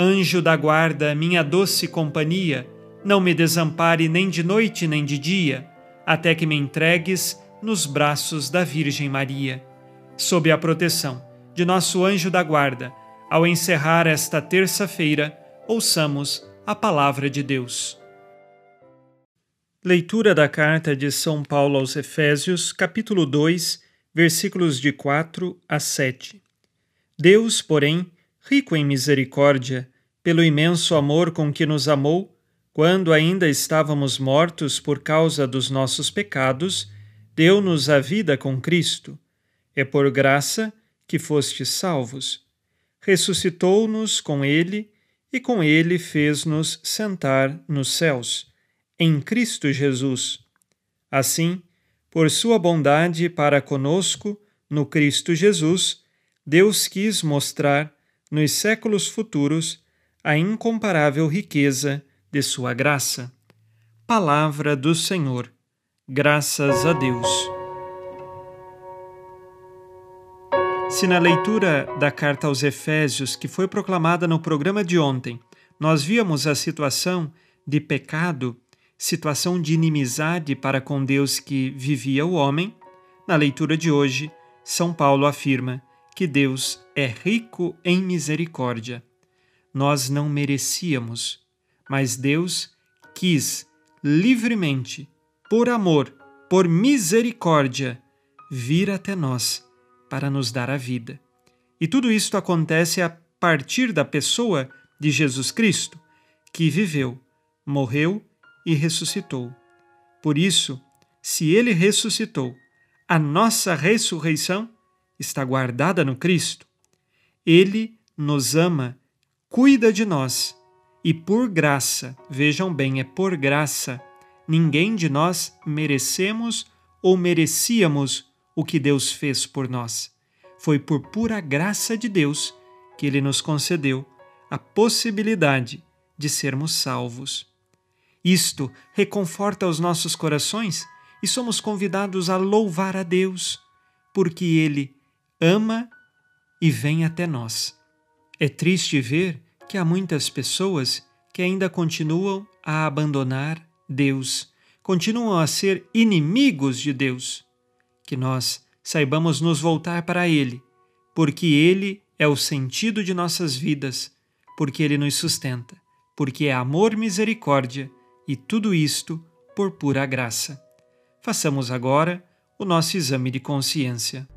Anjo da guarda, minha doce companhia, não me desampare nem de noite nem de dia, até que me entregues nos braços da Virgem Maria. Sob a proteção de nosso anjo da guarda, ao encerrar esta terça-feira, ouçamos a palavra de Deus. Leitura da carta de São Paulo aos Efésios, capítulo 2, versículos de 4 a 7. Deus, porém, rico em misericórdia, pelo imenso amor com que nos amou, quando ainda estávamos mortos por causa dos nossos pecados, deu-nos a vida com Cristo. É por graça que fostes salvos. Ressuscitou-nos com Ele e com Ele fez-nos sentar nos céus em Cristo Jesus. Assim, por sua bondade para conosco, no Cristo Jesus, Deus quis mostrar, nos séculos futuros, a incomparável riqueza de sua graça. Palavra do Senhor. Graças a Deus. Se na leitura da carta aos Efésios, que foi proclamada no programa de ontem, nós víamos a situação de pecado situação de inimizade para com Deus que vivia o homem, na leitura de hoje, São Paulo afirma que Deus é rico em misericórdia. Nós não merecíamos, mas Deus quis livremente, por amor, por misericórdia, vir até nós para nos dar a vida. E tudo isto acontece a partir da pessoa de Jesus Cristo, que viveu, morreu e ressuscitou. Por isso, se ele ressuscitou, a nossa ressurreição está guardada no Cristo. Ele nos ama, cuida de nós e por graça, vejam bem, é por graça, ninguém de nós merecemos ou merecíamos o que Deus fez por nós. Foi por pura graça de Deus que ele nos concedeu a possibilidade de sermos salvos. Isto reconforta os nossos corações e somos convidados a louvar a Deus, porque Ele ama e vem até nós. É triste ver que há muitas pessoas que ainda continuam a abandonar Deus, continuam a ser inimigos de Deus. Que nós saibamos nos voltar para Ele, porque Ele é o sentido de nossas vidas, porque Ele nos sustenta, porque é amor, misericórdia e tudo isto por pura graça. Façamos agora o nosso exame de consciência.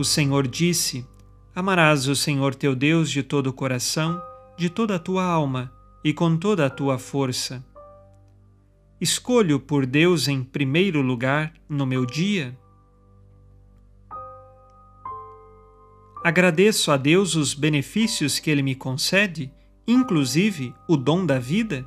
O Senhor disse: Amarás o Senhor teu Deus de todo o coração, de toda a tua alma e com toda a tua força. Escolho por Deus em primeiro lugar no meu dia? Agradeço a Deus os benefícios que Ele me concede, inclusive o dom da vida?